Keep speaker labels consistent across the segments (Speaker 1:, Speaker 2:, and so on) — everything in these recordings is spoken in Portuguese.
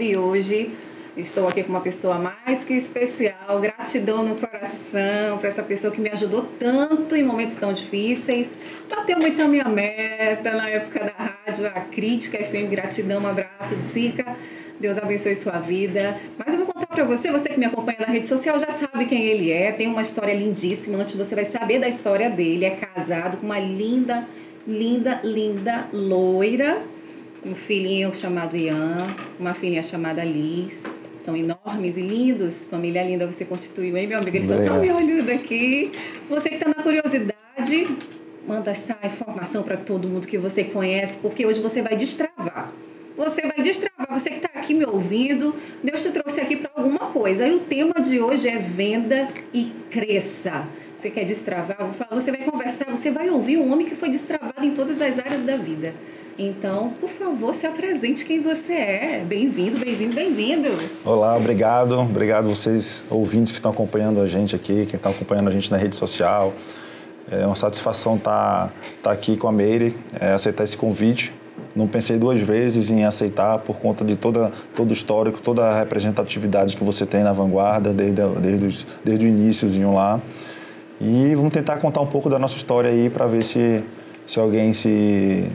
Speaker 1: E hoje estou aqui com uma pessoa mais que especial. Gratidão no coração para essa pessoa que me ajudou tanto em momentos tão difíceis. Bateu muito a minha meta na época da rádio, a Crítica FM. Gratidão, um abraço de Sica. Deus abençoe sua vida. Mas eu vou contar para você, você que me acompanha na rede social já sabe quem ele é. Tem uma história lindíssima. Antes você vai saber da história dele. É casado com uma linda, linda, linda loira um filhinho chamado Ian, uma filhinha chamada Liz. São enormes e lindos. Família linda você constituiu, hein, meu amigo? Eles só estão me olhando aqui. Você que está na curiosidade, manda essa informação para todo mundo que você conhece, porque hoje você vai destravar. Você vai destravar. Você que está aqui me ouvindo, Deus te trouxe aqui para alguma coisa. E o tema de hoje é venda e cresça. Você quer destravar? Você vai conversar, você vai ouvir um homem que foi destravado em todas as áreas da vida. Então, por favor, se apresente quem você é. Bem-vindo, bem-vindo, bem-vindo.
Speaker 2: Olá, obrigado. Obrigado vocês ouvintes que estão acompanhando a gente aqui, quem está acompanhando a gente na rede social. É uma satisfação estar tá, tá aqui com a Meire, é, aceitar esse convite. Não pensei duas vezes em aceitar por conta de toda, todo o histórico, toda a representatividade que você tem na vanguarda, desde, desde, os, desde o iníciozinho lá. E vamos tentar contar um pouco da nossa história aí para ver se, se alguém se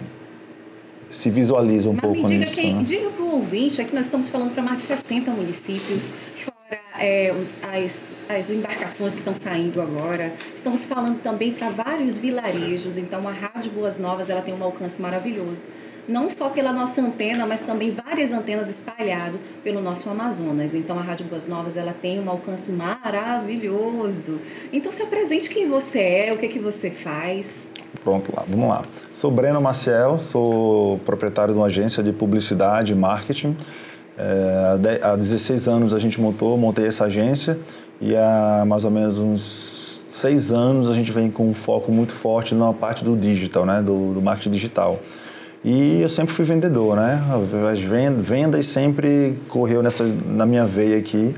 Speaker 2: se visualiza um
Speaker 1: Mas
Speaker 2: pouco
Speaker 1: me diga
Speaker 2: nisso.
Speaker 1: Quem,
Speaker 2: né?
Speaker 1: Diga para o ouvinte, aqui nós estamos falando para mais de 60 municípios, fora é, as, as embarcações que estão saindo agora. Estamos falando também para vários vilarejos, então a Rádio Boas Novas ela tem um alcance maravilhoso. Não só pela nossa antena, mas também várias antenas espalhadas pelo nosso Amazonas. Então a Rádio Boas Novas ela tem um alcance maravilhoso. Então se apresente quem você é, o que, que você faz.
Speaker 2: Pronto, lá, vamos lá. Sou Breno Maciel, sou proprietário de uma agência de publicidade e marketing. É, há 16 anos a gente montou, montei essa agência e há mais ou menos uns seis anos a gente vem com um foco muito forte na parte do digital, né, do, do marketing digital. E eu sempre fui vendedor, né? As vendas sempre correu nessa, na minha veia aqui.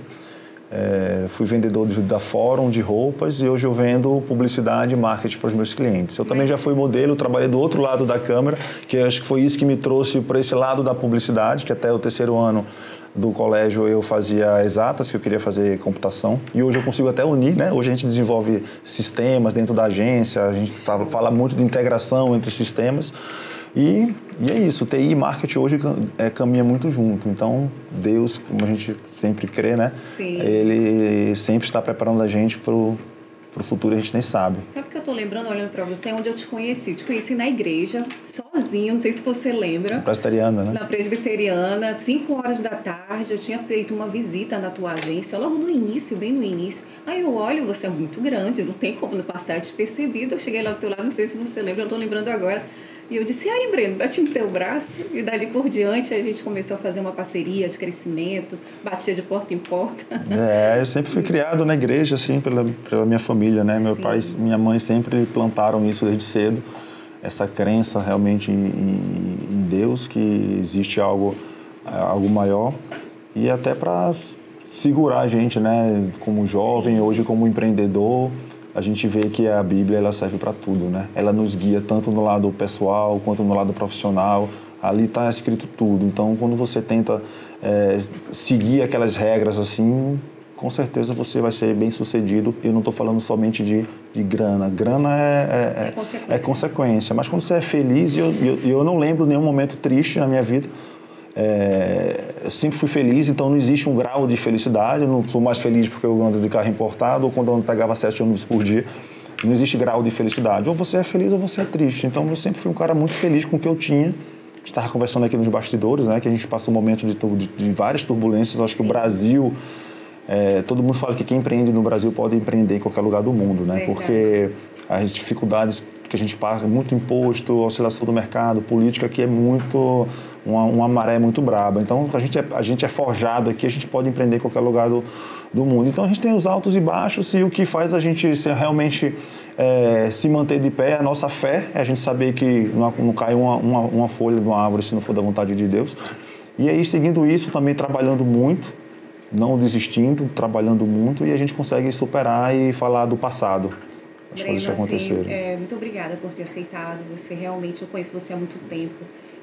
Speaker 2: É, fui vendedor da Fórum de roupas e hoje eu vendo publicidade e marketing para os meus clientes. Eu também já fui modelo, trabalhei do outro lado da câmera, que acho que foi isso que me trouxe para esse lado da publicidade, que até o terceiro ano do colégio eu fazia exatas, que eu queria fazer computação. E hoje eu consigo até unir, né? Hoje a gente desenvolve sistemas dentro da agência, a gente fala muito de integração entre sistemas. E, e é isso, TI e marketing hoje é, caminha muito junto. Então, Deus, como a gente sempre crê, né?
Speaker 1: Sim.
Speaker 2: Ele sempre está preparando a gente para o futuro, a gente nem sabe.
Speaker 1: Sabe o que eu estou lembrando, olhando para você, onde eu te conheci? Eu te conheci na igreja, sozinho, não sei se você lembra.
Speaker 2: Presbiteriana, né?
Speaker 1: Na presbiteriana, 5 horas da tarde, eu tinha feito uma visita na tua agência, logo no início, bem no início. Aí eu olho, você é muito grande, não tem como não passar despercebido. Eu cheguei lá do teu lado, não sei se você lembra, eu estou lembrando agora e eu disse, aí Breno, bate no teu braço. E dali por diante a gente começou a fazer uma parceria de crescimento, batia de porta em porta.
Speaker 2: É, eu sempre fui criado na igreja, assim, pela, pela minha família, né? Meu Sim. pai e minha mãe sempre plantaram isso desde cedo. Essa crença realmente em, em Deus, que existe algo, algo maior. E até para segurar a gente, né? Como jovem, hoje como empreendedor, a gente vê que a Bíblia ela serve para tudo, né? Ela nos guia tanto no lado pessoal quanto no lado profissional. Ali está escrito tudo. Então, quando você tenta é, seguir aquelas regras assim, com certeza você vai ser bem sucedido. Eu não estou falando somente de, de grana. Grana é, é, é, consequência. é, consequência. Mas quando você é feliz, e eu, eu, eu não lembro nenhum momento triste na minha vida, é, eu sempre fui feliz, então não existe um grau de felicidade. Eu não sou mais feliz porque eu ando de carro importado ou quando eu pegava sete ônibus por dia. Não existe grau de felicidade. Ou você é feliz ou você é triste. Então eu sempre fui um cara muito feliz com o que eu tinha. A gente estava conversando aqui nos bastidores, né, que a gente passa um momento de, de, de várias turbulências. Eu acho que o Brasil, é, todo mundo fala que quem empreende no Brasil pode empreender em qualquer lugar do mundo, né? Verdade. Porque as dificuldades que a gente paga, muito imposto, oscilação do mercado, política que é muito uma, uma maré muito braba. Então a gente, é, a gente é forjado aqui, a gente pode empreender em qualquer lugar do, do mundo. Então a gente tem os altos e baixos e o que faz a gente ser, realmente é, se manter de pé, a nossa fé, é a gente saber que não, não cai uma, uma, uma folha de uma árvore se não for da vontade de Deus. E aí, seguindo isso, também trabalhando muito, não desistindo, trabalhando muito, e a gente consegue superar e falar do passado.
Speaker 1: As Breno, coisas que aconteceram. Assim, é, muito obrigada por ter aceitado. Você realmente, eu conheço você há muito tempo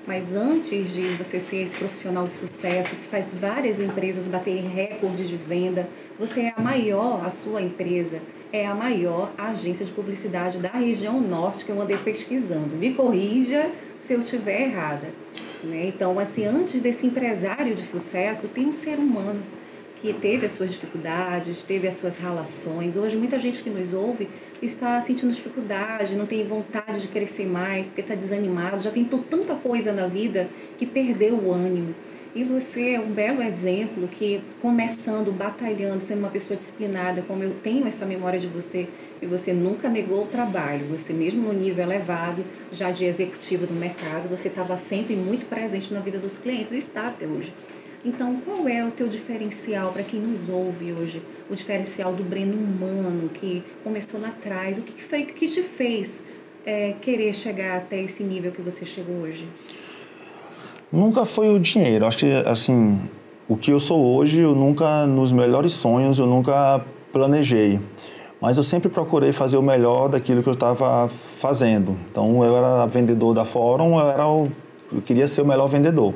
Speaker 1: Mas antes de você ser esse profissional de sucesso que faz várias empresas baterem recordes de venda, você é a maior, a sua empresa é a maior agência de publicidade da região norte que eu andei pesquisando. Me corrija se eu estiver errada. Né? Então, assim, antes desse empresário de sucesso, tem um ser humano que teve as suas dificuldades, teve as suas relações. Hoje, muita gente que nos ouve está sentindo dificuldade, não tem vontade de crescer mais, porque está desanimado, já tentou tanta coisa na vida que perdeu o ânimo. E você é um belo exemplo que, começando, batalhando, sendo uma pessoa disciplinada, como eu tenho essa memória de você, e você nunca negou o trabalho, você mesmo no nível elevado, já de executivo do mercado, você estava sempre muito presente na vida dos clientes e está até hoje. Então, qual é o teu diferencial para quem nos ouve hoje? O diferencial do Breno humano que começou lá atrás? O que foi que te fez é, querer chegar até esse nível que você chegou hoje?
Speaker 2: Nunca foi o dinheiro. Acho que, assim, o que eu sou hoje, eu nunca, nos melhores sonhos, eu nunca planejei. Mas eu sempre procurei fazer o melhor daquilo que eu estava fazendo. Então, eu era vendedor da Fórum, eu, era o, eu queria ser o melhor vendedor.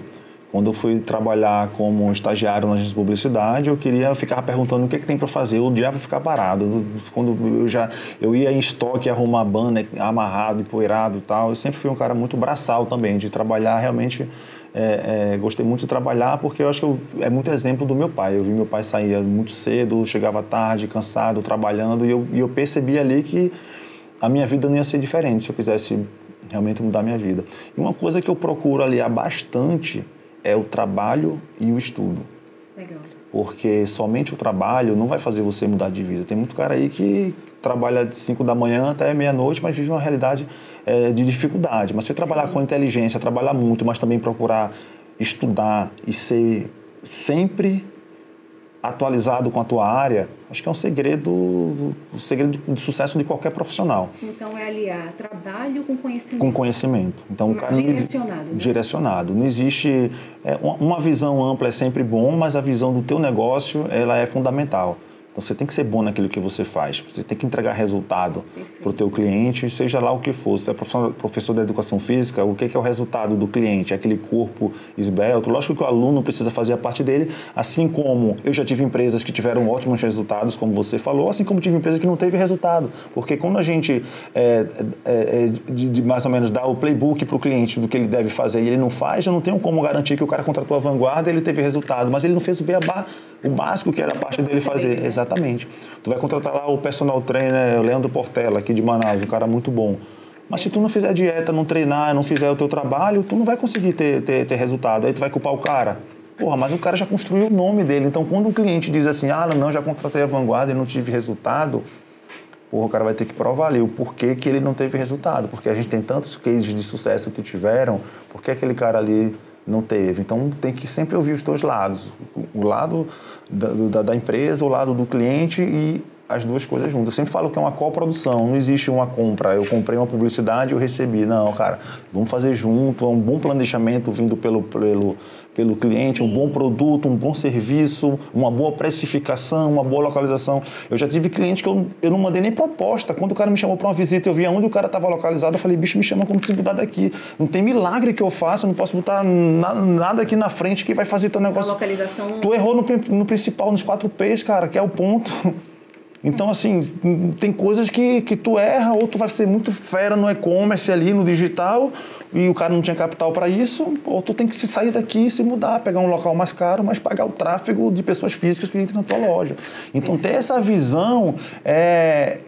Speaker 2: Quando eu fui trabalhar como estagiário na agência de publicidade, eu queria ficar perguntando o que, é que tem para fazer, o dia vai ficar parado. Quando eu já eu ia em estoque arrumar banner amarrado, empoeirado e tal, eu sempre fui um cara muito braçal também, de trabalhar realmente. É, é, gostei muito de trabalhar porque eu acho que eu, é muito exemplo do meu pai. Eu vi meu pai sair muito cedo, chegava tarde, cansado, trabalhando, e eu, e eu percebi ali que a minha vida não ia ser diferente se eu quisesse realmente mudar minha vida. E uma coisa que eu procuro aliar bastante é o trabalho e o estudo.
Speaker 1: Legal.
Speaker 2: Porque somente o trabalho não vai fazer você mudar de vida. Tem muito cara aí que trabalha de 5 da manhã até meia-noite, mas vive uma realidade é, de dificuldade. Mas se trabalhar Sim. com inteligência, trabalhar muito, mas também procurar estudar e ser sempre atualizado com a tua área, acho que é um segredo, o segredo de, sucesso de qualquer profissional.
Speaker 1: Então é aliar trabalho com conhecimento.
Speaker 2: Com conhecimento. Então,
Speaker 1: cara direcionado. Não,
Speaker 2: né? Direcionado. Não existe é, uma visão ampla é sempre bom, mas a visão do teu negócio ela é fundamental. Então você tem que ser bom naquilo que você faz. Você tem que entregar resultado para o teu cliente, seja lá o que for. Se você é professor, professor da educação física, o que é, o resultado do cliente? É aquele corpo esbelto. Lógico que o aluno precisa fazer a parte dele, assim como eu já tive empresas que tiveram ótimos resultados, como você falou, assim como tive empresas que não teve resultado. Porque quando a gente é, é, é de, de, mais ou menos dá o playbook para o cliente do que ele deve fazer e ele não faz, eu não tenho como garantir que o cara contratou a vanguarda e ele teve resultado, mas ele não fez o beabá, o básico que era a parte dele fazer. Exatamente. Exatamente. Tu vai contratar lá o personal trainer Leandro Portela, aqui de Manaus, um cara muito bom. Mas se tu não fizer dieta, não treinar, não fizer o teu trabalho, tu não vai conseguir ter, ter, ter resultado. Aí tu vai culpar o cara. Porra, mas o cara já construiu o nome dele. Então, quando um cliente diz assim, ah, não, já contratei a vanguarda e não tive resultado, porra, o cara vai ter que provar ali o porquê que ele não teve resultado. Porque a gente tem tantos cases de sucesso que tiveram, por que aquele cara ali não teve. Então tem que sempre ouvir os dois lados, o lado da, da, da, empresa, o lado do cliente e as duas coisas juntas. Eu sempre falo que é uma coprodução, não existe uma compra. Eu comprei uma publicidade e eu recebi. Não, cara, vamos fazer junto, é um bom planejamento vindo pelo, pelo, pelo cliente, Sim. um bom produto, um bom serviço, uma boa precificação, uma boa localização. Eu já tive cliente que eu, eu não mandei nem proposta. Quando o cara me chamou para uma visita, eu vi onde o cara estava localizado, eu falei, bicho, me chama como se mudar daqui. Não tem milagre que eu faça, não posso botar nada, nada aqui na frente que vai fazer teu negócio.
Speaker 1: A localização...
Speaker 2: Tu errou no, no principal, nos quatro P's, cara, que é o ponto. Então, assim, tem coisas que, que tu erra ou tu vai ser muito fera no e-commerce ali, no digital, e o cara não tinha capital para isso, ou tu tem que se sair daqui e se mudar, pegar um local mais caro, mas pagar o tráfego de pessoas físicas que entram na tua loja. Então, ter essa visão é,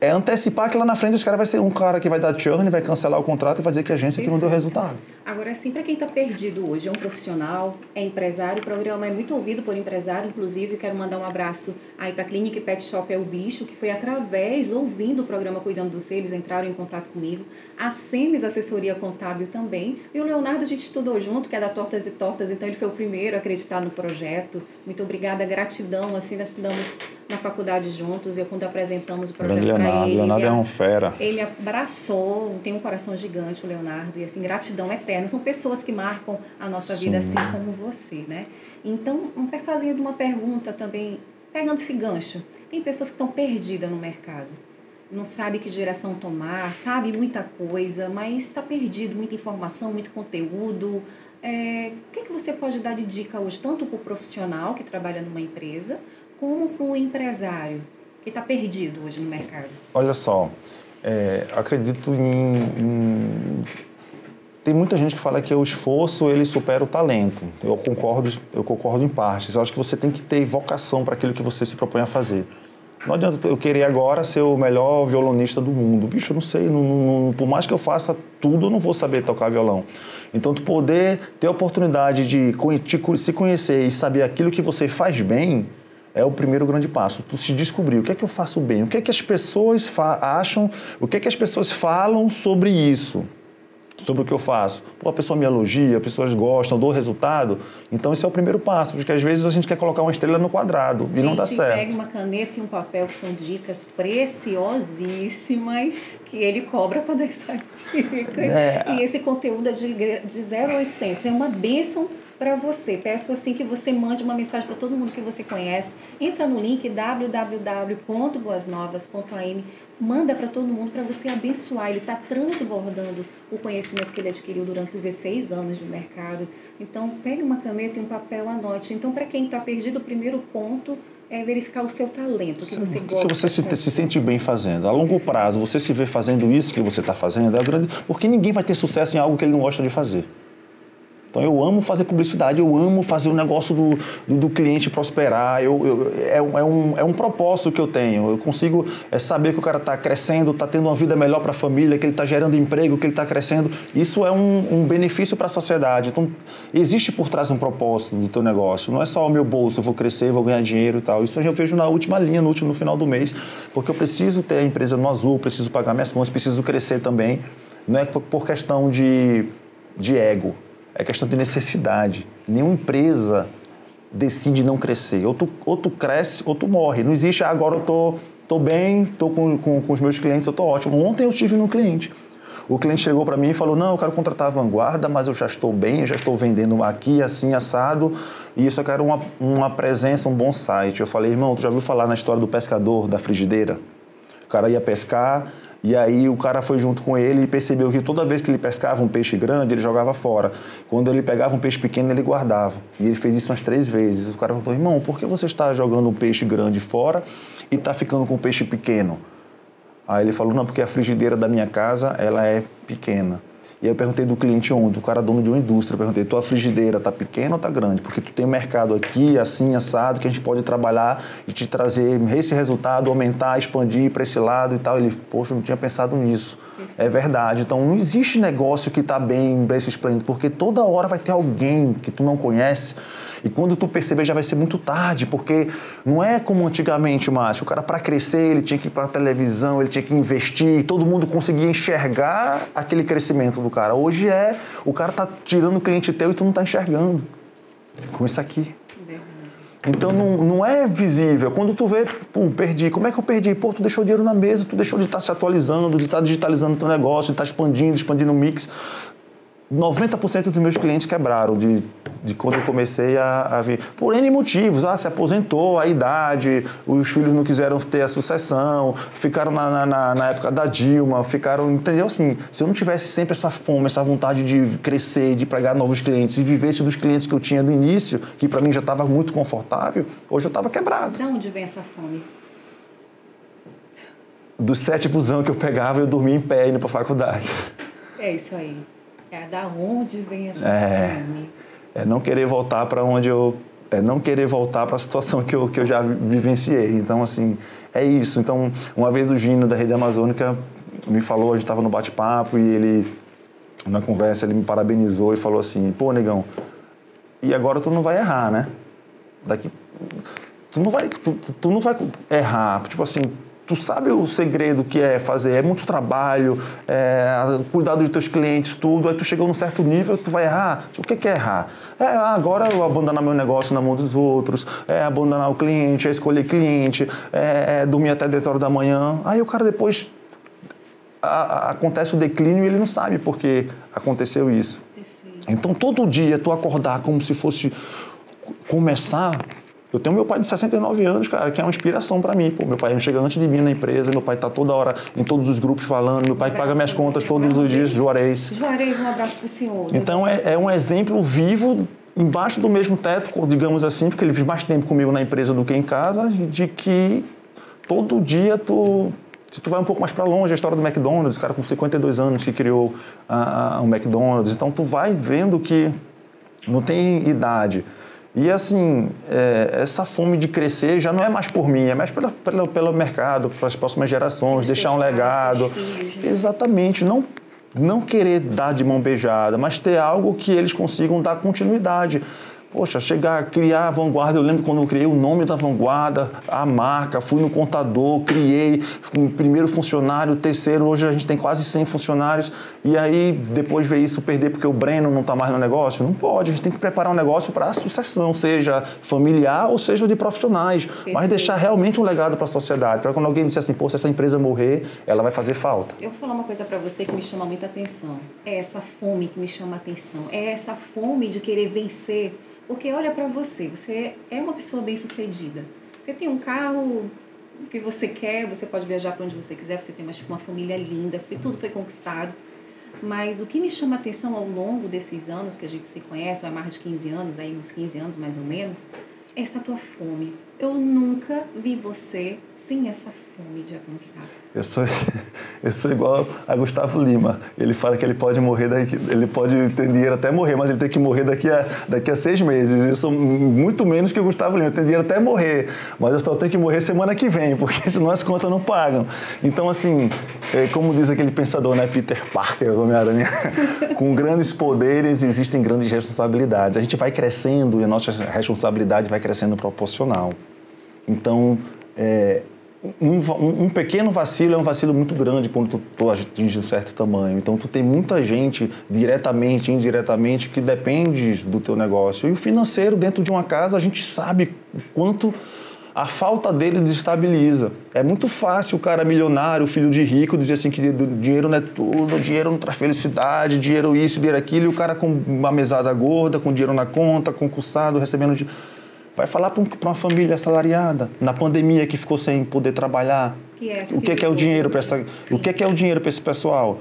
Speaker 2: é antecipar que lá na frente os caras vai ser um cara que vai dar churn, vai cancelar o contrato e vai dizer que a agência que não deu resultado.
Speaker 1: Agora, assim, para quem está perdido hoje, é um profissional, é empresário, o programa é muito ouvido por empresário, inclusive quero mandar um abraço aí para a Clínica Pet Shop É o Bicho, que foi através, ouvindo o programa Cuidando dos Seres, entraram em contato comigo. A Semes Assessoria Contábil também. E o Leonardo a gente estudou junto, que é da Tortas e Tortas, então ele foi o primeiro a acreditar no projeto. Muito obrigada, gratidão, assim, nós estudamos na faculdade juntos, e quando apresentamos o projeto para ele.
Speaker 2: Leonardo é um fera.
Speaker 1: Ele abraçou, tem um coração gigante, o Leonardo, e assim, gratidão eterna. São pessoas que marcam a nossa Sim. vida, assim como você, né? Então, um fazendo uma pergunta também, pegando esse gancho. Tem pessoas que estão perdidas no mercado. não sabe que direção tomar, sabe muita coisa, mas está perdido, muita informação, muito conteúdo. É, o que, é que você pode dar de dica hoje, tanto para o profissional que trabalha numa empresa, como para o empresário que está perdido hoje no mercado?
Speaker 2: Olha só, é, acredito em, em, Tem muita gente que fala que o esforço ele supera o talento. Eu concordo, eu concordo em partes. Eu acho que você tem que ter vocação para aquilo que você se propõe a fazer. Não adianta eu querer agora ser o melhor violonista do mundo. Bicho, eu não sei. Não, não, por mais que eu faça tudo, eu não vou saber tocar violão. Então, tu poder ter a oportunidade de se conhecer e saber aquilo que você faz bem é o primeiro grande passo. Tu se descobrir o que é que eu faço bem, o que é que as pessoas acham, o que é que as pessoas falam sobre isso sobre o que eu faço. Pô, a pessoa me elogia, as pessoas gostam, dou resultado. Então, esse é o primeiro passo, porque às vezes a gente quer colocar uma estrela no quadrado e
Speaker 1: gente,
Speaker 2: não dá certo.
Speaker 1: pega uma caneta e um papel, que são dicas preciosíssimas, que ele cobra para dar essas dicas. É. E esse conteúdo é de, de 0800. É uma bênção para você. Peço assim que você mande uma mensagem para todo mundo que você conhece. Entra no link www.boasnovas.am manda para todo mundo para você abençoar. Ele está transbordando o conhecimento que ele adquiriu durante 16 anos de mercado. Então, pegue uma caneta e um papel, anote. Então, para quem está perdido, o primeiro ponto é verificar o seu talento, o que você gosta.
Speaker 2: O que você se, se, sente bem fazendo. A longo prazo, você se vê fazendo isso que você está fazendo, é grande, porque ninguém vai ter sucesso em algo que ele não gosta de fazer. Então eu amo fazer publicidade, eu amo fazer o negócio do, do, do cliente prosperar. Eu, eu, é, é, um, é um propósito que eu tenho. Eu consigo é, saber que o cara está crescendo, está tendo uma vida melhor para a família, que ele está gerando emprego, que ele está crescendo. Isso é um, um benefício para a sociedade. Então existe por trás um propósito do teu negócio. Não é só o meu bolso, eu vou crescer, vou ganhar dinheiro e tal. Isso eu vejo na última linha, no último no final do mês, porque eu preciso ter a empresa no azul, preciso pagar minhas contas, preciso crescer também. Não é por questão de, de ego é questão de necessidade. Nenhuma empresa decide não crescer. Ou tu, ou tu cresce ou tu morre. Não existe, ah, agora eu tô, tô bem, tô com, com, com os meus clientes, eu tô ótimo. Ontem eu tive um cliente. O cliente chegou para mim e falou: Não, eu quero contratar a vanguarda, mas eu já estou bem, eu já estou vendendo aqui, assim, assado, e isso eu quero uma, uma presença, um bom site. Eu falei: Irmão, tu já ouviu falar na história do pescador, da frigideira? O cara ia pescar, e aí o cara foi junto com ele e percebeu que toda vez que ele pescava um peixe grande, ele jogava fora. Quando ele pegava um peixe pequeno, ele guardava. E ele fez isso umas três vezes. O cara perguntou, irmão, por que você está jogando um peixe grande fora e está ficando com um peixe pequeno? Aí ele falou, não, porque a frigideira da minha casa, ela é pequena. E aí eu perguntei do cliente ontem, o cara dono de uma indústria, eu perguntei, tua frigideira tá pequena ou tá grande? Porque tu tem um mercado aqui, assim, assado, que a gente pode trabalhar e te trazer esse resultado, aumentar, expandir para esse lado e tal. Ele, poxa, eu não tinha pensado nisso. É verdade. Então não existe negócio que está bem, bem esplêndido, porque toda hora vai ter alguém que tu não conhece e quando tu perceber já vai ser muito tarde, porque não é como antigamente, Márcio. O cara para crescer, ele tinha que ir para televisão, ele tinha que investir, todo mundo conseguia enxergar aquele crescimento do cara. Hoje é, o cara tá tirando o cliente teu e tu não tá enxergando. Com isso aqui. Então não, não é visível. Quando tu vê, pum, perdi. Como é que eu perdi? Pô, tu deixou dinheiro na mesa, tu deixou de estar tá se atualizando, de estar tá digitalizando teu negócio, de estar tá expandindo, expandindo o mix. 90% dos meus clientes quebraram de, de quando eu comecei a, a ver. Por N motivos. Ah, se aposentou, a idade, os filhos não quiseram ter a sucessão, ficaram na, na, na, época da Dilma, ficaram. Entendeu? Assim, se eu não tivesse sempre essa fome, essa vontade de crescer, de pegar novos clientes e vivesse dos clientes que eu tinha do início, que para mim já estava muito confortável, hoje eu estava quebrado.
Speaker 1: De onde vem essa fome?
Speaker 2: Dos sete busão que eu pegava, eu dormia em pé indo para faculdade.
Speaker 1: É isso aí. É da onde vem essa é, fome?
Speaker 2: É não querer voltar para onde eu é não querer voltar para a situação que eu, que eu já vivenciei. Então, assim, é isso. Então, uma vez o Gino da Rede Amazônica me falou, a gente estava no bate-papo e ele, na conversa, ele me parabenizou e falou assim: pô, negão, e agora tu não vai errar, né? Daqui. Tu não vai, tu, tu não vai errar. Tipo assim, tu sabe o segredo que é fazer, é muito trabalho, é, cuidado dos teus clientes, tudo, aí tu chegou num certo nível, tu vai errar. O que é errar? É, ah, agora eu abandonar meu negócio na mão dos outros, é abandonar o cliente, é escolher cliente, é, é dormir até 10 horas da manhã. Aí o cara depois a, a, acontece o declínio e ele não sabe por que aconteceu isso. Então todo dia tu acordar como se fosse começar Eu tenho meu pai de 69 anos, cara, que é uma inspiração para mim. Pô, meu pai chega antes de mim na empresa, meu pai tá toda hora em todos os grupos falando, meu pai um paga minhas contas todos os dias, Juarez.
Speaker 1: Juarez, um abraço pro senhor.
Speaker 2: Então é, é um exemplo vivo embaixo do mesmo teto, digamos assim, porque ele vive mais tempo comigo na empresa do que em casa, de que todo dia tu se tu vai um pouco mais para longe, a história do McDonald's, cara com 52 anos que criou uh, um McDonald's, então tu vai vendo que não tem idade. E assim, é, essa fome de crescer já não é mais por mim, é mais pela, pela pelo mercado, para as próximas gerações, deixar um legado. Filhos, né? Exatamente, não não querer dar de mão beijada, mas ter algo que eles consigam dar continuidade. Poxa, chegar, criar a vanguarda, eu lembro quando eu criei o nome da vanguarda, a marca, fui no contador, criei primeiro funcionário, terceiro, hoje a gente tem quase 100 funcionários, e aí depois ver isso perder porque o Breno não está mais no negócio? Não pode, a gente tem que preparar um negócio para a sucessão, seja familiar ou seja de profissionais, Perfeito. mas deixar realmente um legado para a sociedade, para quando alguém disser assim, pô, se essa empresa morrer, ela vai fazer falta.
Speaker 1: Eu vou falar uma coisa para você que me chama muita atenção, é essa fome que me chama a atenção, é essa fome de querer vencer porque olha para você, você é uma pessoa bem-sucedida. Você tem um carro que você quer, você pode viajar para onde você quiser, você tem uma, uma família linda, tudo foi conquistado. Mas o que me chama a atenção ao longo desses anos que a gente se conhece, há mais de 15 anos, aí uns 15 anos mais ou menos, é essa tua fome. Eu nunca vi você sem essa fome de avançar.
Speaker 2: Eu sou, eu sou igual a Gustavo Lima. Ele fala que ele pode morrer daqui, ele pode ter dinheiro até morrer, mas ele tem que morrer daqui a, daqui a seis meses. Eu sou muito menos que o Gustavo Lima. Eu tenho dinheiro até morrer, mas eu só tenho que morrer semana que vem, porque senão as contas não pagam. Então, assim, é, como diz aquele pensador, né, Peter Parker, Homem-Aranha, com grandes poderes existem grandes responsabilidades. A gente vai crescendo e a nossa responsabilidade vai crescendo proporcional. Então, é, um, um, pequeno vacilo é um vacilo muito grande quando tu, tu atinge um certo tamanho. Então, tu tem muita gente, diretamente, indiretamente, que depende do teu negócio. E o financeiro, dentro de uma casa, a gente sabe o quanto a falta dele desestabiliza. É muito fácil o cara milionário, filho de rico, dizer assim que dinheiro não é tudo, dinheiro não traz felicidade, dinheiro isso, dinheiro aquilo, e o cara com uma mesada gorda, com dinheiro na conta, concursado, recebendo... De Vai falar para uma família assalariada, na pandemia que ficou sem poder trabalhar. Que é o que, que é o dinheiro para essa, o que, que é o dinheiro para esse pessoal?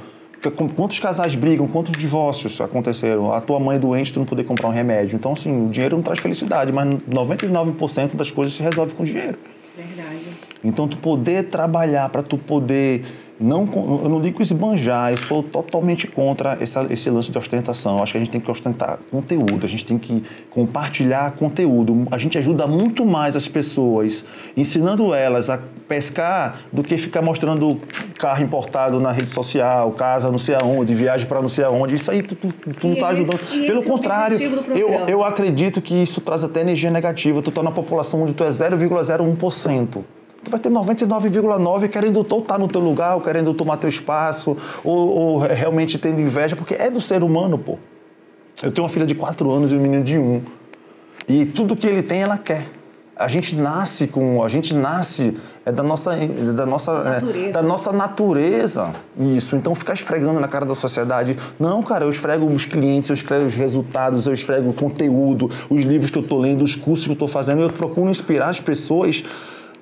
Speaker 2: Quantos casais brigam, quantos divórcios aconteceram? A tua mãe doente, tu não poder comprar um remédio. Então, assim, o dinheiro não traz felicidade, mas 99% das coisas se resolve com dinheiro.
Speaker 1: Verdade.
Speaker 2: Então, tu poder trabalhar para tu poder não, eu não digo esbanjar, eu sou totalmente contra esse, esse lance de ostentação. Eu acho que a gente tem que ostentar conteúdo, a gente tem que compartilhar conteúdo. A gente ajuda muito mais as pessoas ensinando elas a pescar do que ficar mostrando carro importado na rede social, casa não sei aonde, viagem para não sei aonde. Isso aí tu, tu, tu não está ajudando. Pelo contrário, eu, eu acredito que isso traz até energia negativa. Tu está na população onde tu é 0,01% tu vai ter 99,9 querendo ou estar tá no teu lugar, ou querendo tomar teu espaço, ou, ou, realmente tendo inveja, porque é do ser humano, pô. Eu tenho uma filha de 4 anos e um menino de 1. Um, e tudo que ele tem, ela quer. A gente nasce com, a gente nasce é da nossa, da nossa, é, da nossa natureza isso. Então ficar esfregando na cara da sociedade, não, cara, eu esfrego os clientes, eu esfrego os resultados, eu esfrego o conteúdo, os livros que eu estou lendo, os cursos que eu estou fazendo, eu procuro inspirar as pessoas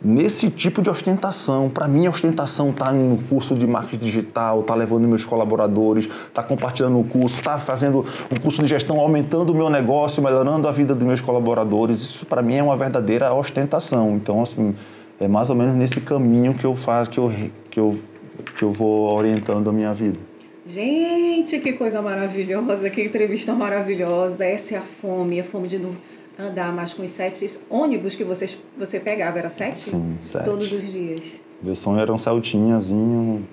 Speaker 2: nesse tipo de ostentação. Para mim, a ostentação está no curso de marketing digital, está levando meus colaboradores, está compartilhando o curso, está fazendo um curso de gestão, aumentando o meu negócio, melhorando a vida dos meus colaboradores. Isso, para mim, é uma verdadeira ostentação. Então, assim, é mais ou menos nesse caminho que eu faço, que eu, que eu, que eu vou orientando a minha vida.
Speaker 1: Gente, que coisa maravilhosa, que entrevista maravilhosa. Essa é a fome, a fome de novo andar mais com os sete ônibus que vocês, você pegava, era sete?
Speaker 2: Sim, sete.
Speaker 1: Todos os dias.
Speaker 2: Meu sonho era um Celtinhazinho.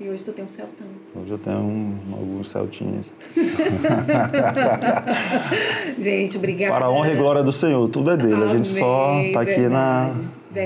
Speaker 1: E hoje tu tem um Celtão.
Speaker 2: Hoje eu tenho um, alguns Celtinhas.
Speaker 1: Gente, obrigada.
Speaker 2: Para a honra e glória do Senhor, tudo é dele. Amém. A gente só está aqui na,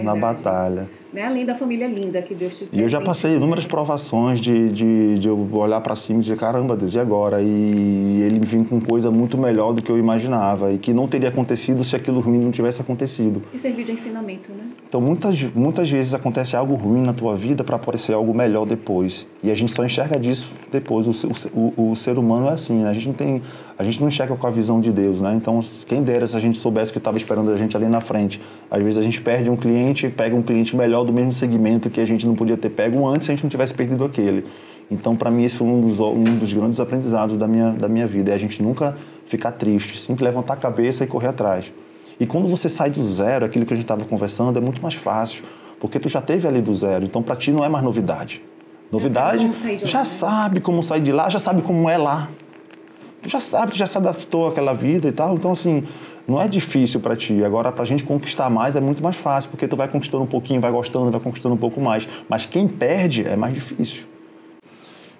Speaker 2: na batalha.
Speaker 1: Né? além da família linda que Deus te
Speaker 2: E eu já passei inúmeras provações de, de, de eu olhar para cima e dizer, caramba, Deus, e agora? E ele vem com coisa muito melhor do que eu imaginava e que não teria acontecido se aquilo ruim não tivesse acontecido.
Speaker 1: E servir de ensinamento, né?
Speaker 2: Então, muitas, muitas vezes acontece algo ruim na tua vida para aparecer algo melhor depois. E a gente só enxerga disso depois. O, o, o, ser humano é assim, né? A gente não tem... A gente não enxerga com a visão de Deus, né? Então, quem dera se a gente soubesse que estava esperando a gente ali na frente. Às vezes a gente perde um cliente, pega um cliente melhor do mesmo segmento que a gente não podia ter pego antes se a gente não tivesse perdido aquele. Então, para mim, esse foi um dos, um dos grandes aprendizados da minha, da minha vida. É a gente nunca ficar triste, sempre levantar a cabeça e correr atrás. E quando você sai do zero, aquilo que a gente estava conversando, é muito mais fácil, porque tu já teve ali do zero. Então, para ti não é mais novidade. Novidade, já, já sabe como sair de lá, já sabe como é lá. Já sabe, tu já se adaptou àquela vida e tal. Então, assim, não é difícil para ti. Agora, para a gente conquistar mais é muito mais fácil, porque tu vai conquistando um pouquinho, vai gostando, vai conquistando um pouco mais. Mas quem perde é mais difícil.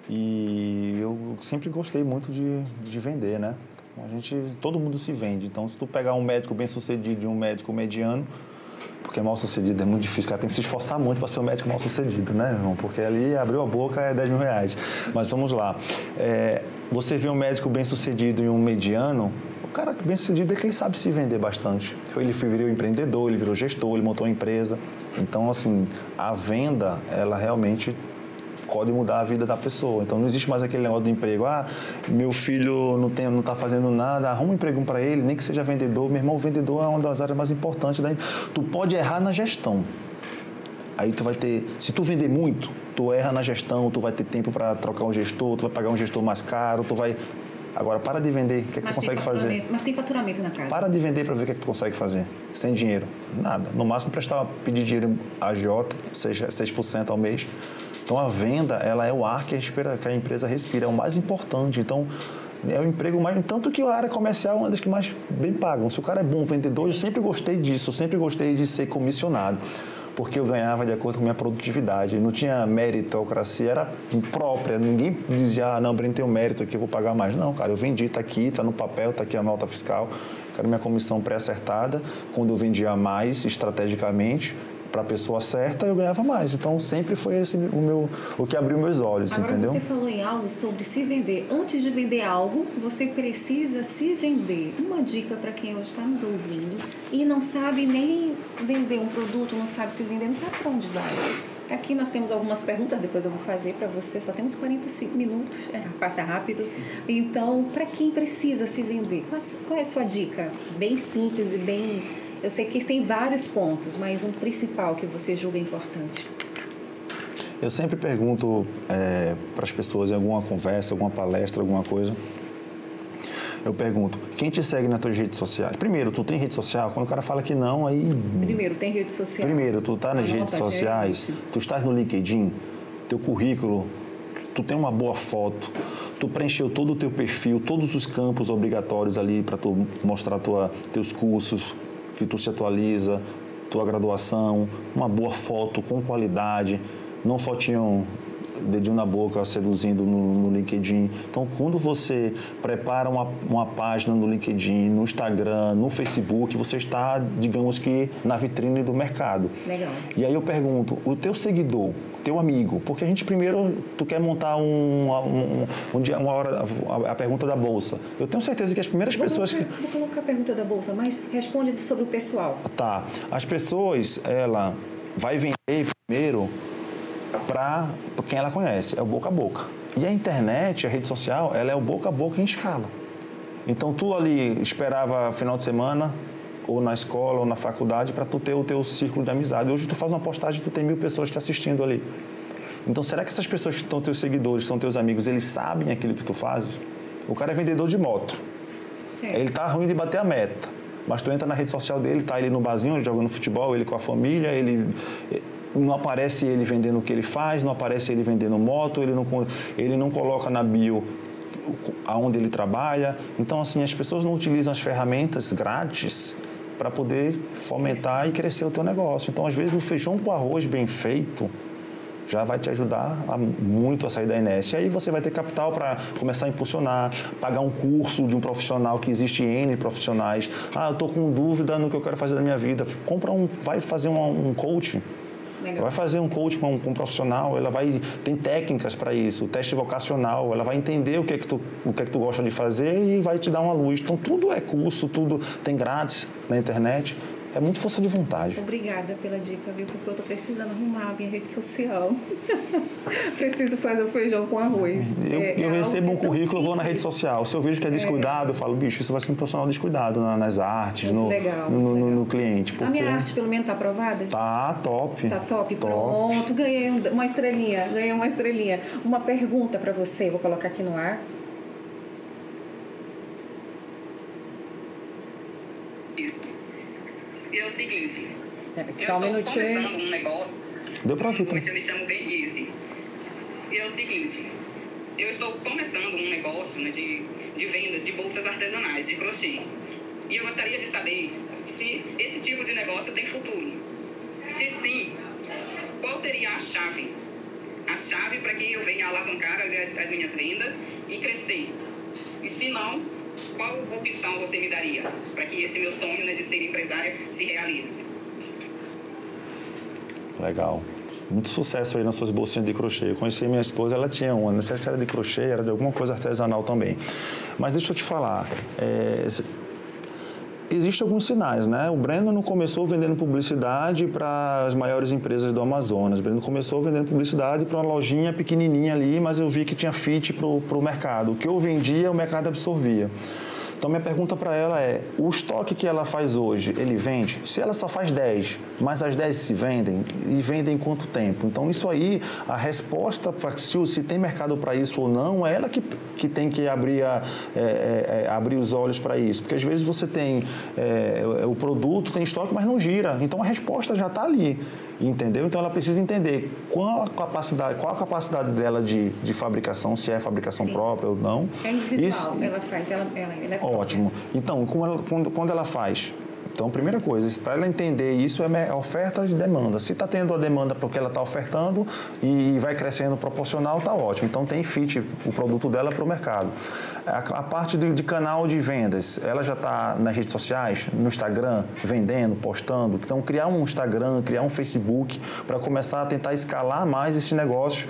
Speaker 2: E eu sempre gostei muito de, de vender, né? A gente, todo mundo se vende. Então, se tu pegar um médico bem sucedido e um médico mediano, porque mal sucedido é muito difícil, o cara tem que se esforçar muito para ser um médico mal sucedido, né, irmão? Porque ali abriu a boca é 10 mil reais. Mas vamos lá. É, você vê um médico bem sucedido e um mediano, o cara bem sucedido é que ele sabe se vender bastante. Ele virou empreendedor, ele virou gestor, ele montou uma empresa. Então, assim, a venda, ela realmente pode mudar a vida da pessoa. Então não existe mais aquele negócio do emprego. Ah, meu filho não tem, não está fazendo nada, arruma um emprego para ele, nem que seja vendedor. Meu irmão, vendedor é uma das áreas mais importantes. Da... Tu pode errar na gestão. Aí tu vai ter, se tu vender muito, tu erra na gestão, tu vai ter tempo para trocar um gestor, tu vai pagar um gestor mais caro, tu vai Agora, para de vender, o que, é que tu consegue fazer?
Speaker 1: Mas tem faturamento na casa.
Speaker 2: Para de vender para ver o que, é que tu consegue fazer. Sem dinheiro, nada. No máximo, prestar, pedir dinheiro a Jota, seja 6% ao mês. Então a venda, ela é o ar que a, espera, que a empresa respira, é o mais importante. Então é o emprego mais. Tanto que a área comercial é uma das que mais bem pagam. Se o cara é bom vendedor, eu sempre gostei disso, eu sempre gostei de ser comissionado. Porque eu ganhava de acordo com a minha produtividade. Não tinha meritocracia, era própria. Ninguém dizia, ah, não, Breno, tem um mérito aqui, eu vou pagar mais. Não, cara, eu vendi, está aqui, está no papel, está aqui a nota fiscal. Quero minha comissão pré-acertada. Quando eu vendia mais estrategicamente, para a pessoa certa, eu ganhava mais. Então sempre foi esse o meu o que abriu meus olhos,
Speaker 1: Agora,
Speaker 2: entendeu?
Speaker 1: Você falou em algo sobre se vender. Antes de vender algo, você precisa se vender. Uma dica para quem hoje está nos ouvindo e não sabe nem vender um produto, não sabe se vender, não sabe para onde vai. Aqui nós temos algumas perguntas, depois eu vou fazer para você. Só temos 45 minutos, é, passa rápido. Então, para quem precisa se vender, qual, qual é a sua dica? Bem simples e bem eu sei que tem vários pontos, mas um principal que você julga importante.
Speaker 2: Eu sempre pergunto é, para as pessoas em alguma conversa, alguma palestra, alguma coisa. Eu pergunto, quem te segue nas tuas redes sociais? Primeiro, tu tem rede social? Quando o cara fala que não, aí...
Speaker 1: Primeiro, tem rede social.
Speaker 2: Primeiro, tu tá nas redes sociais, tu estás no LinkedIn, teu currículo, tu tem uma boa foto, tu preencheu todo o teu perfil, todos os campos obrigatórios ali para tu mostrar tua, teus cursos, que tu se atualiza, tua graduação, uma boa foto com qualidade, não fotinho dedinho na boca seduzindo no, no, LinkedIn. Então, quando você prepara uma, uma página no LinkedIn, no Instagram, no Facebook, você está, digamos que, na vitrine do mercado.
Speaker 1: Legal.
Speaker 2: E aí eu pergunto, o teu seguidor, teu amigo, porque a gente primeiro, tu quer montar um, um, um dia, uma hora, a, a, pergunta da bolsa. Eu tenho certeza que as primeiras
Speaker 1: vou
Speaker 2: pessoas
Speaker 1: colocar,
Speaker 2: que...
Speaker 1: Vou colocar a pergunta da bolsa, mas responde sobre o pessoal.
Speaker 2: Tá. As pessoas, ela vai vender primeiro para quem ela conhece, é o boca a boca. E a internet, a rede social, ela é o boca a boca em escala. Então tu ali esperava final de semana, ou na escola, ou na faculdade, para tu ter o teu círculo de amizade. Hoje tu faz uma postagem e tu tem mil pessoas te assistindo ali. Então será que essas pessoas que estão teus seguidores, são teus amigos, eles sabem aquilo que tu fazes? O cara é vendedor de moto. Certo. Ele tá ruim de bater a meta. Mas tu entra na rede social dele, tá ele no barzinho jogando futebol, ele com a família, ele não aparece ele vendendo o que ele faz, não aparece ele vendendo moto, ele não, ele não coloca na bio aonde ele trabalha. Então, assim, as pessoas não utilizam as ferramentas grátis para poder fomentar e crescer o teu negócio. Então, às vezes, o feijão com arroz bem feito já vai te ajudar a, muito a sair da inércia. E aí você vai ter capital para começar a impulsionar, pagar um curso de um profissional que existe N profissionais. Ah, eu estou com dúvida no que eu quero fazer da minha vida. Compra um, vai fazer um, um coaching Legal. Vai fazer um coach com, com um profissional, ela vai tem técnicas para isso, o teste vocacional, ela vai entender o que é que tu o que é que tu gosta de fazer e vai te dar uma luz. Então tudo é curso, tudo tem grátis na internet. É muito força de vontade.
Speaker 1: Obrigada pela dica, viu? Porque eu tô precisando arrumar a minha rede social. Preciso fazer o feijão com arroz.
Speaker 2: Eu, é, eu é recebo um currículo, vou na rede social. Se eu vejo que é, é. descuidado, é. eu falo, bicho, isso vai ser um profissional descuidado nas artes, no,
Speaker 1: legal,
Speaker 2: no, no, no, cliente.
Speaker 1: Porque... A minha arte, pelo menos, tá aprovada?
Speaker 2: Tá, top.
Speaker 1: Tá top. top. Pronto, ganhei uma estrelinha. Ganhei uma estrelinha. Uma pergunta para você, vou colocar aqui no ar.
Speaker 3: E é o seguinte,
Speaker 1: é, eu
Speaker 3: um estou começando um negócio.
Speaker 2: Deu pra ouvir.
Speaker 3: Eu me chamo Denise. E é o seguinte, eu estou começando um negócio né, de, de vendas de bolsas artesanais, de crochê. E eu gostaria de saber se esse tipo de negócio tem futuro. Se sim, qual seria a chave? A chave para que eu venha alavancar as, as minhas vendas e crescer. E se não, qual opção você me daria para que esse meu sonho né, de ser empresária se realize?
Speaker 2: Legal. Muito sucesso aí nas suas bolsinhas de crochê. Eu conheci minha esposa, ela tinha uma, não sei se era de crochê, era de alguma coisa artesanal também. Mas deixa eu te falar, é, existem alguns sinais, né? O Breno não começou vendendo publicidade para as maiores empresas do Amazonas. O Breno começou vendendo publicidade para uma lojinha pequenininha ali, mas eu vi que tinha fit para o mercado. O que eu vendia, o mercado absorvia. Então minha pergunta para ela é: o estoque que ela faz hoje, ele vende? Se ela só faz 10, mas as 10 se vendem, e vendem em quanto tempo? Então isso aí, a resposta para se, se tem mercado para isso ou não, é ela que, que tem que abrir, a, é, é, é abrir os olhos para isso. Porque às vezes você tem é, o produto, tem estoque, mas não gira. Então a resposta já está ali. Entendeu? Então ela precisa entender qual a capacidade, qual a capacidade dela de, de fabricação, se é fabricação Sim. própria ou não.
Speaker 1: É individual, Isso, ela faz, ela, ela, ela é
Speaker 2: Ótimo. Então, quando, quando ela faz então, primeira coisa, para ela entender isso é oferta e demanda. Se está tendo a demanda porque ela está ofertando e vai crescendo proporcional, está ótimo. Então, tem fit o produto dela para o mercado. A, parte de, de, canal de vendas, ela já está nas redes sociais, no Instagram, vendendo, postando. Então, criar um Instagram, criar um Facebook para começar a tentar escalar mais esse negócio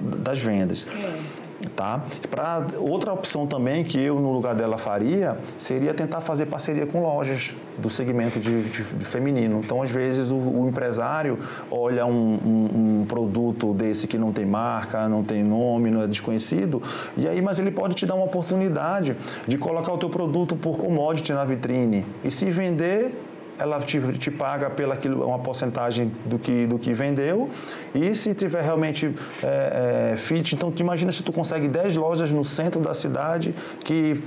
Speaker 2: das vendas. Certo. Tá? Pra, outra opção também que eu, no lugar dela, faria seria tentar fazer parceria com lojas do segmento de, de, de feminino. Então, às vezes, o, o empresário olha um, um, um, produto desse que não tem marca, não tem nome, não é desconhecido, e aí, mas ele pode te dar uma oportunidade de colocar o teu produto por commodity na vitrine. E se vender, ela te, te paga pela uma porcentagem do que, do que vendeu. E se tiver realmente é, é, fit, então tu imagina se tu consegue 10 lojas no centro da cidade que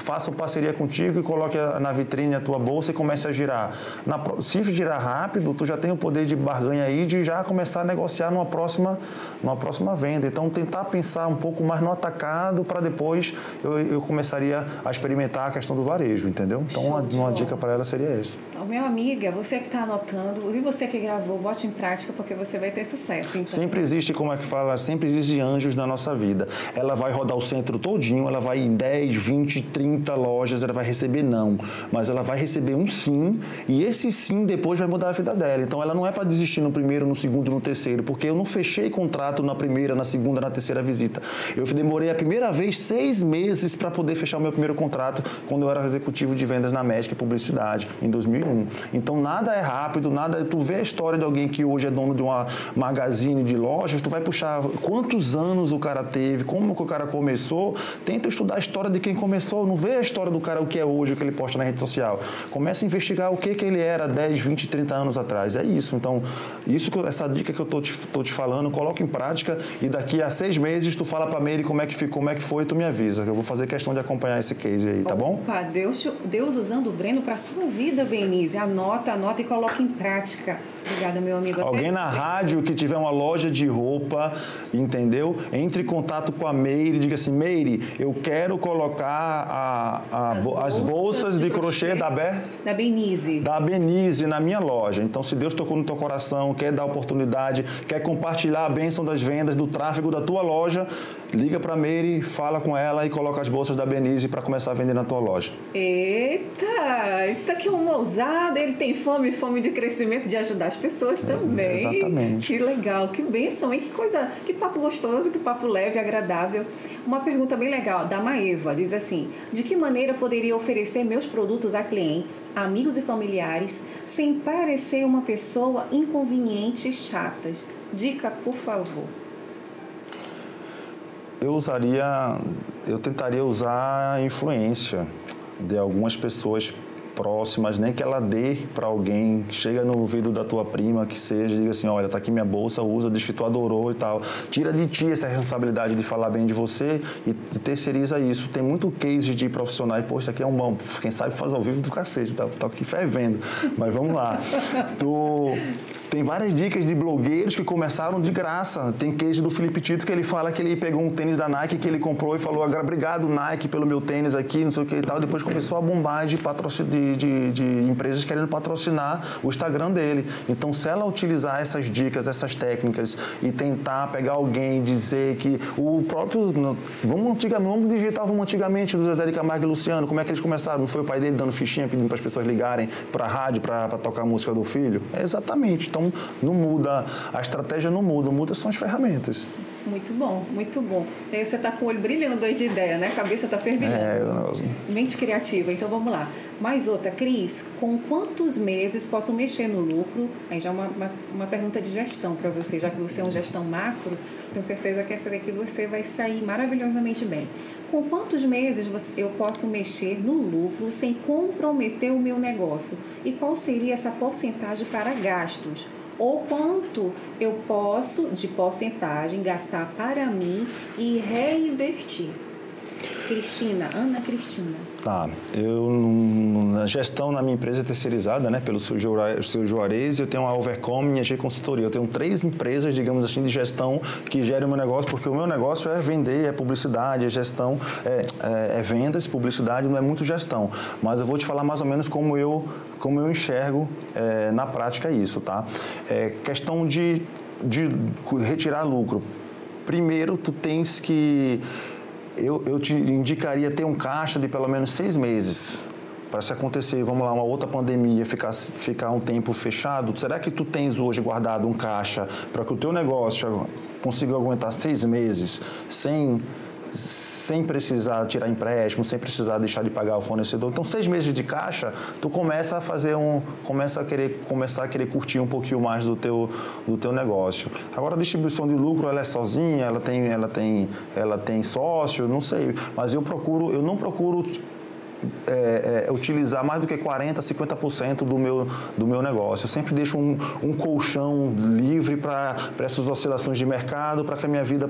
Speaker 2: façam parceria contigo e coloque na vitrine a tua bolsa e comece a girar. Na, se girar rápido, tu já tem o poder de barganha aí de já começar a negociar numa próxima, numa próxima venda. Então, tentar pensar um pouco mais no atacado para depois eu, eu começaria a experimentar a questão do varejo, entendeu? Então, uma, uma dica para ela seria essa.
Speaker 1: Então, meu amiga, você que está anotando, e você que gravou, bote em prática porque você vai ter sucesso. Então.
Speaker 2: Sempre existe, como é que fala, sempre existe anjos na nossa vida. Ela vai rodar o centro todinho, ela vai em 10, 20, 30 lojas, ela vai receber não, mas ela vai receber um sim, e esse sim depois vai mudar a vida dela. Então ela não é para desistir no primeiro, no segundo, no terceiro, porque eu não fechei contrato na primeira, na segunda, na terceira visita. Eu demorei a primeira vez seis meses para poder fechar o meu primeiro contrato quando eu era executivo de vendas na Médica e Publicidade, em 2001. Então nada é rápido, nada. Tu vê a história de alguém que hoje é dono de uma magazine de lojas, tu vai puxar quantos anos o cara teve, como que o cara começou. Tenta estudar a história de quem começou, não vê a história do cara, o que é hoje, o que ele posta na rede social. Começa a investigar o que, que ele era 10, 20, 30 anos atrás. É isso. Então, isso, essa dica que eu tô te, tô te falando, coloca em prática e daqui a seis meses tu fala para Meire como é que ficou, como é que foi e tu me avisa. Eu vou fazer questão de acompanhar esse case aí, tá bom?
Speaker 1: Opa, Deus, Deus usando o Breno para sua vida, Benise. Anota, anota e coloca em prática. Obrigada, meu amigo.
Speaker 2: Alguém na rádio que tiver uma loja de roupa, entendeu? Entre em contato com a Meire e diga assim: Meire, eu quero colocar a, a, as, bolsas as, bolsas de, de crochê, crochê, da Ber...
Speaker 1: Da Benize.
Speaker 2: Da Benize, na minha loja. Então, se Deus tocou no teu coração, quer dar oportunidade, quer compartilhar a bênção das vendas, do tráfego da tua loja, liga para a Meire, fala com ela e coloca as bolsas da Benize para começar a vender na tua loja.
Speaker 1: Eita! Eita, que uma ousada! Ele tem fome, fome de crescimento, de ajudar as pessoas também.
Speaker 2: Exatamente.
Speaker 1: Que legal, que bênção, hein? Que coisa, que papo gostoso, que papo leve, agradável. Uma pergunta bem legal, da Maeva, diz assim: De que maneira poderia oferecer meus produtos a clientes, amigos e familiares, sem parecer uma pessoa inconveniente e chatas? Dica, por favor
Speaker 2: eu usaria, eu tentaria usar a influência de algumas pessoas próximas, nem que ela dê para alguém, chega no ouvido da tua prima, que seja, diga assim, olha, tá aqui minha bolsa, usa, diz que tu adorou e tal. Tira de ti essa responsabilidade de falar bem de você e terceiriza isso. Tem muito case de profissionais, pô, isso aqui é um bom, quem sabe faz ao vivo do cacete, tá, tá aqui fervendo. Mas vamos lá. tu tem várias dicas de blogueiros que começaram de graça. Tem case do Felipe Tito que ele fala que ele pegou um tênis da Nike que ele comprou e falou: obrigado, Nike, pelo meu tênis aqui, não sei o que e tal. Depois começou a bombar de, de, de, de empresas querendo patrocinar o Instagram dele. Então, se ela utilizar essas dicas, essas técnicas e tentar pegar alguém dizer que o próprio. Vamos antigamente, vamos digitar, vamos antigamente do Zezé Camargo e Luciano, como é que eles começaram? Não foi o pai dele dando fichinha pedindo para as pessoas ligarem para a rádio para tocar a música do filho? É exatamente. Então, então, não muda, a estratégia não muda, muda são as ferramentas.
Speaker 1: Muito bom, muito bom. E você está com o olho brilhando aí de ideia, né? A cabeça está fervilhando.
Speaker 2: É, eu...
Speaker 1: Mente criativa. Então vamos lá. Mais outra, Cris, com quantos meses posso mexer no lucro? Aí já uma, uma, uma pergunta de gestão para você, já que você é um gestão macro, tenho certeza que essa daqui você vai sair maravilhosamente bem. Com quantos meses eu posso mexer no lucro sem comprometer o meu negócio? E qual seria essa porcentagem para gastos? ou quanto eu posso, de porcentagem, gastar para mim e reinvestir. Cristina, Ana Cristina.
Speaker 2: Tá, eu na gestão na minha empresa é terceirizada, né, pelo seu, Juarez, eu tenho a Overcom e a G Consultoria. Eu tenho três empresas, digamos assim, de gestão que gerem o meu negócio, porque o meu negócio é vender, é publicidade, é gestão, é, é, é vendas, publicidade, não é muito gestão. Mas eu vou te falar mais ou menos como eu, como eu enxergo é, na prática isso, tá? É, questão de, de retirar lucro. Primeiro, tu tens que eu, eu te indicaria ter um caixa de pelo menos seis meses para se acontecer, vamos lá, uma outra pandemia, ficar, ficar um tempo fechado, será que tu tens hoje guardado um caixa para que o teu negócio consiga aguentar seis meses sem sem precisar tirar empréstimo, sem precisar deixar de pagar o fornecedor. Então, seis meses de caixa, tu começa a fazer um, começa a querer, começar a querer curtir um pouquinho mais do teu, do teu negócio. Agora, a distribuição de lucro, ela é sozinha, ela tem, ela tem, ela tem sócio, não sei. Mas eu procuro, eu não procuro é, é, utilizar mais do que 40%, 50% do meu, do meu negócio. Eu sempre deixo um, um colchão livre para essas oscilações de mercado, para que a minha vida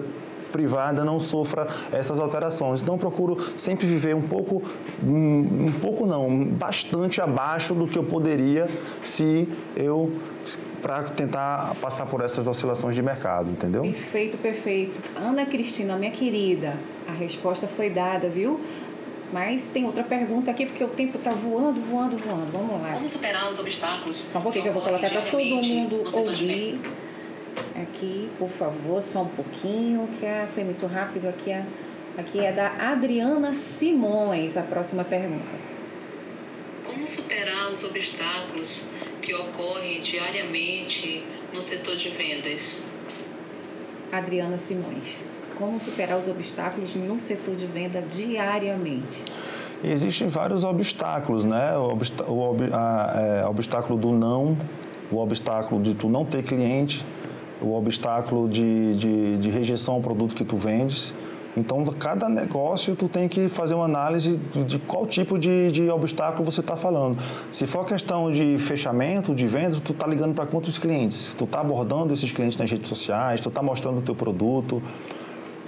Speaker 2: privada não sofra essas alterações. Então, procuro sempre viver um pouco, um pouco não, bastante abaixo do que eu poderia se eu para tentar passar por essas oscilações de mercado, entendeu?
Speaker 1: Perfeito, perfeito. Ana Cristina, minha querida, a resposta foi dada, viu? Mas tem outra pergunta aqui, porque o tempo está voando, voando, voando. Vamos lá.
Speaker 3: Como superar os obstáculos?
Speaker 1: Só um pouquinho que eu vou colocar para todo mundo ouvir. Aqui, por favor, só um pouquinho, que é, foi muito rápido. Aqui é, aqui é da Adriana Simões, a próxima pergunta.
Speaker 3: Como superar os obstáculos que ocorrem diariamente no setor de vendas?
Speaker 1: Adriana Simões. Como superar os obstáculos no setor de venda diariamente?
Speaker 2: Existem vários obstáculos, né? O, o a, é, obstáculo do não, o obstáculo de tu não ter cliente, o obstáculo de, de, de rejeição ao produto que tu vendes. Então, cada negócio tu tem que fazer uma análise de qual tipo de, de obstáculo você está falando. Se for questão de fechamento, de venda, tu está ligando para quantos clientes? Tu está abordando esses clientes nas redes sociais, tu está mostrando o teu produto.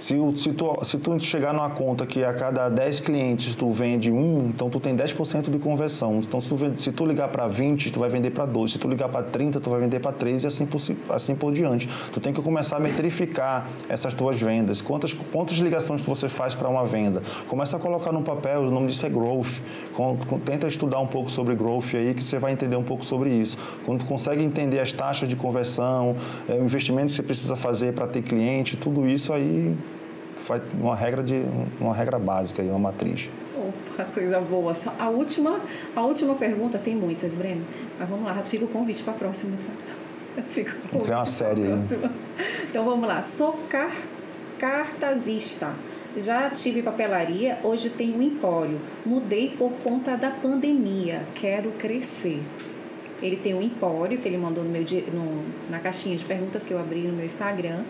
Speaker 2: Se, se, tu, se tu chegar numa conta que a cada 10 clientes tu vende um, então tu tem 10% de conversão. Então se tu, se tu ligar para 20, tu vai vender para 2. Se tu ligar para 30, tu vai vender para 3 e assim por, assim por diante. Tu tem que começar a metrificar essas tuas vendas. Quantas, quantas ligações você faz para uma venda? Começa a colocar no papel, o nome disso é growth. Com, com, tenta estudar um pouco sobre growth aí que você vai entender um pouco sobre isso. Quando tu consegue entender as taxas de conversão, é, o investimento que você precisa fazer para ter cliente, tudo isso aí faz uma regra de uma regra básica e uma matriz.
Speaker 1: Opa, coisa boa. Só a última, a última pergunta tem muitas, Breno. Mas vamos lá, fica o convite para a próxima.
Speaker 2: Fica o convite uma série.
Speaker 1: Então vamos lá. Sou car cartazista. Já tive papelaria, hoje tenho um empório. Mudei por conta da pandemia. Quero crescer. Ele tem um empório que ele mandou no meu, no, na caixinha de perguntas que eu abri no meu Instagram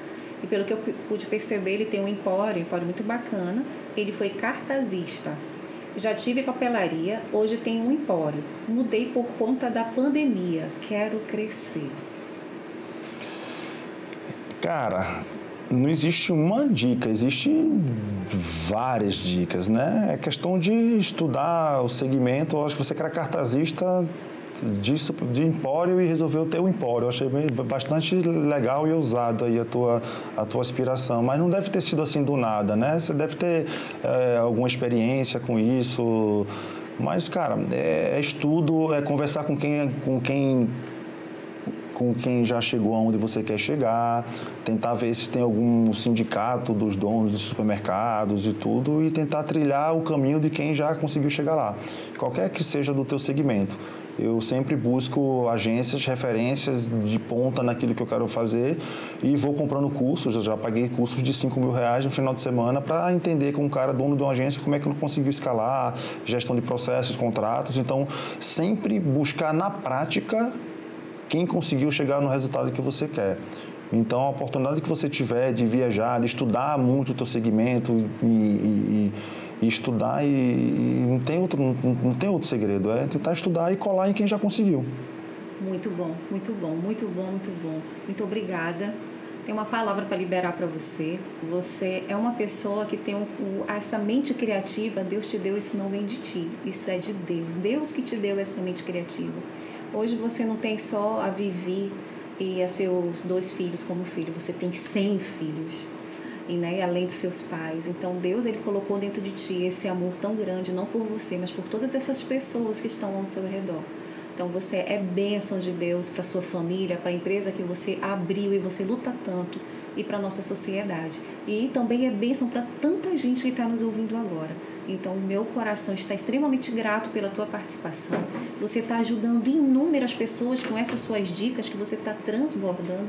Speaker 1: e pelo que eu pude perceber, ele tem um empório, um empório muito bacana. Ele foi cartazista. Já tive papelaria, hoje tenho um empório. Mudei por conta da pandemia. Quero crescer.
Speaker 2: Cara, não existe uma dica, existem várias dicas, né? É questão de estudar o segmento. Eu acho que você que era cartazista disso, de empório e resolveu ter o um empório. Eu achei bastante legal e ousado aí a tua, a tua aspiração, mas não deve ter sido assim do nada, né? Você deve ter é, alguma experiência com isso, mas, cara, é, é estudo, é conversar com quem, com quem com quem já chegou aonde você quer chegar, tentar ver se tem algum sindicato dos donos de supermercados e tudo e tentar trilhar o caminho de quem já conseguiu chegar lá, qualquer que seja do teu segmento eu sempre busco agências, referências de ponta naquilo que eu quero fazer e vou comprando cursos. Eu já paguei cursos de 5 mil reais no final de semana para entender com um cara dono de uma agência como é que eu conseguiu escalar, gestão de processos, contratos. Então, sempre buscar na prática quem conseguiu chegar no resultado que você quer. Então, a oportunidade que você tiver de viajar, de estudar muito o teu segmento e, e, e estudar e, e, não, tem outro, não, não tem outro segredo, é tentar estudar e colar em quem já conseguiu.
Speaker 1: Muito bom, muito bom, muito bom, muito bom. Muito obrigada. Tem uma palavra para liberar para você. Você é uma pessoa que tem um, essa mente criativa. Deus te deu, isso não vem de ti. Isso é de Deus. Deus que te deu essa mente criativa. Hoje você não tem só a Vivi e a seus dois filhos como filho. Você tem 100 filhos e né, além dos seus pais. Então Deus ele colocou dentro de ti esse amor tão grande, não por você, mas por todas essas pessoas que estão ao seu redor. Então você é bênção de Deus para sua família, para a empresa que você abriu e você luta tanto e para nossa sociedade. E também é bênção para tanta gente que está nos ouvindo agora. Então, meu coração está extremamente grato pela tua participação. Você está ajudando inúmeras pessoas com essas suas dicas que você está transbordando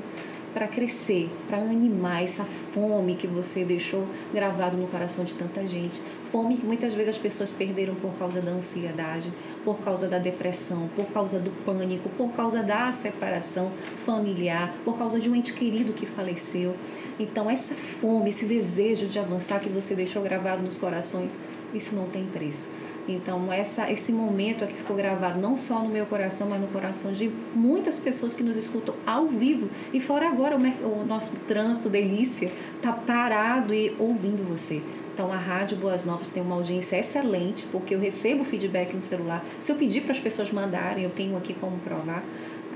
Speaker 1: para crescer, para animar essa fome que você deixou gravado no coração de tanta gente. Fome que muitas vezes as pessoas perderam por causa da ansiedade, por causa da depressão, por causa do pânico, por causa da separação familiar, por causa de um ente querido que faleceu. Então, essa fome, esse desejo de avançar que você deixou gravado nos corações, isso não tem preço. Então, essa, esse momento aqui ficou gravado não só no meu coração, mas no coração de muitas pessoas que nos escutam ao vivo. E fora agora, o, o nosso trânsito, delícia, tá parado e ouvindo você. Então, a Rádio Boas Novas tem uma audiência excelente, porque eu recebo feedback no celular. Se eu pedir para as pessoas mandarem, eu tenho aqui como provar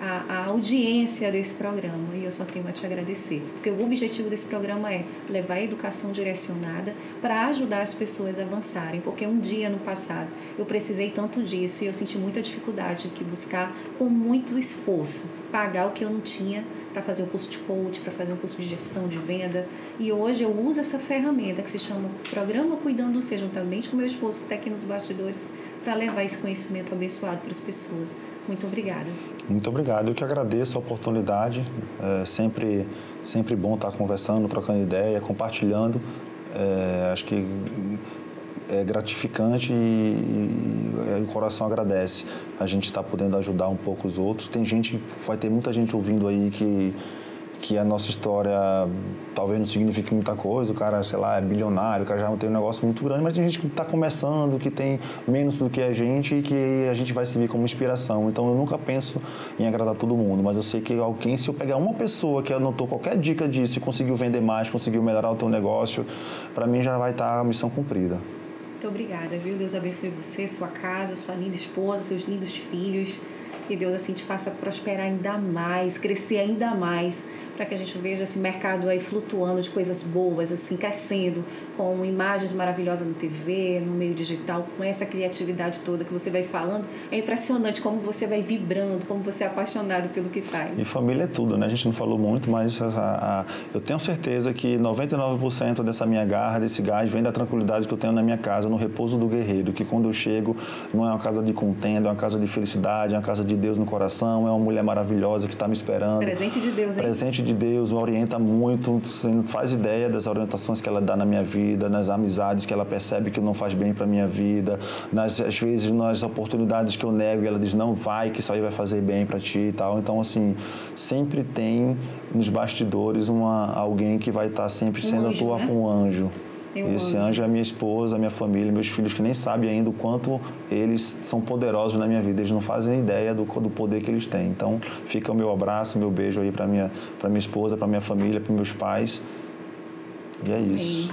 Speaker 1: a, a, audiência desse programa e eu só tenho a te agradecer, porque o objetivo desse programa é levar a educação direcionada para ajudar as pessoas a avançarem, porque um dia no passado eu precisei tanto disso e eu senti muita dificuldade de buscar com muito esforço pagar o que eu não tinha para fazer um curso de coach, para fazer um curso de gestão de venda. E hoje eu uso essa ferramenta que se chama Programa Cuidando Seja, juntamente com meu esposo que está aqui nos bastidores, para levar esse conhecimento abençoado para as pessoas. Muito obrigada.
Speaker 2: Muito obrigado. Eu que agradeço a oportunidade. É sempre, sempre bom estar conversando, trocando ideia, compartilhando. É, acho que é gratificante e, e, e, o coração agradece a gente estar podendo ajudar um pouco os outros. Tem gente, vai ter muita gente ouvindo aí que que a nossa história talvez não signifique muita coisa, o cara, sei lá, é bilionário, o cara já tem um negócio muito grande, mas tem gente que está começando, que tem menos do que a gente e que a gente vai servir como inspiração. Então eu nunca penso em agradar todo mundo, mas eu sei que alguém, se eu pegar uma pessoa que anotou qualquer dica disso e conseguiu vender mais, conseguiu melhorar o teu negócio, para mim já vai estar tá a missão cumprida.
Speaker 1: Muito obrigada, viu? Deus abençoe você, sua casa, sua linda esposa, seus lindos filhos. E Deus assim te faça prosperar ainda mais, crescer ainda mais para que a gente veja esse mercado aí flutuando de coisas boas, assim, crescendo, com imagens maravilhosas na TV, no meio digital, com essa criatividade toda que você vai falando. É impressionante como você vai vibrando, como você é apaixonado pelo que faz.
Speaker 2: E família é tudo, né? A gente não falou muito, mas a, a, eu tenho certeza que 99% dessa minha garra, desse gás, vem da tranquilidade que eu tenho na minha casa, no repouso do guerreiro, que quando eu chego não é uma casa de contenda, é uma casa de felicidade, é uma casa de Deus no coração, é uma mulher maravilhosa que está me esperando.
Speaker 1: Presente de Deus, hein?
Speaker 2: Presente de Deus, me orienta muito, você não faz ideia das orientações que ela dá na minha vida, nas amizades que ela percebe que não faz bem para minha vida, nas às vezes nas oportunidades que eu nego, ela diz não vai, que isso aí vai fazer bem para ti e tal. Então assim, sempre tem nos bastidores uma alguém que vai estar tá sempre sendo um anjo, a tua né? um anjo. Eu esse anjo. anjo é minha esposa, a minha família, meus filhos que nem sabem ainda o quanto eles são poderosos na minha vida. Eles não fazem ideia do, do poder que eles têm. Então, fica o meu abraço, meu beijo aí para minha para minha esposa, para minha família, para meus pais. E é isso.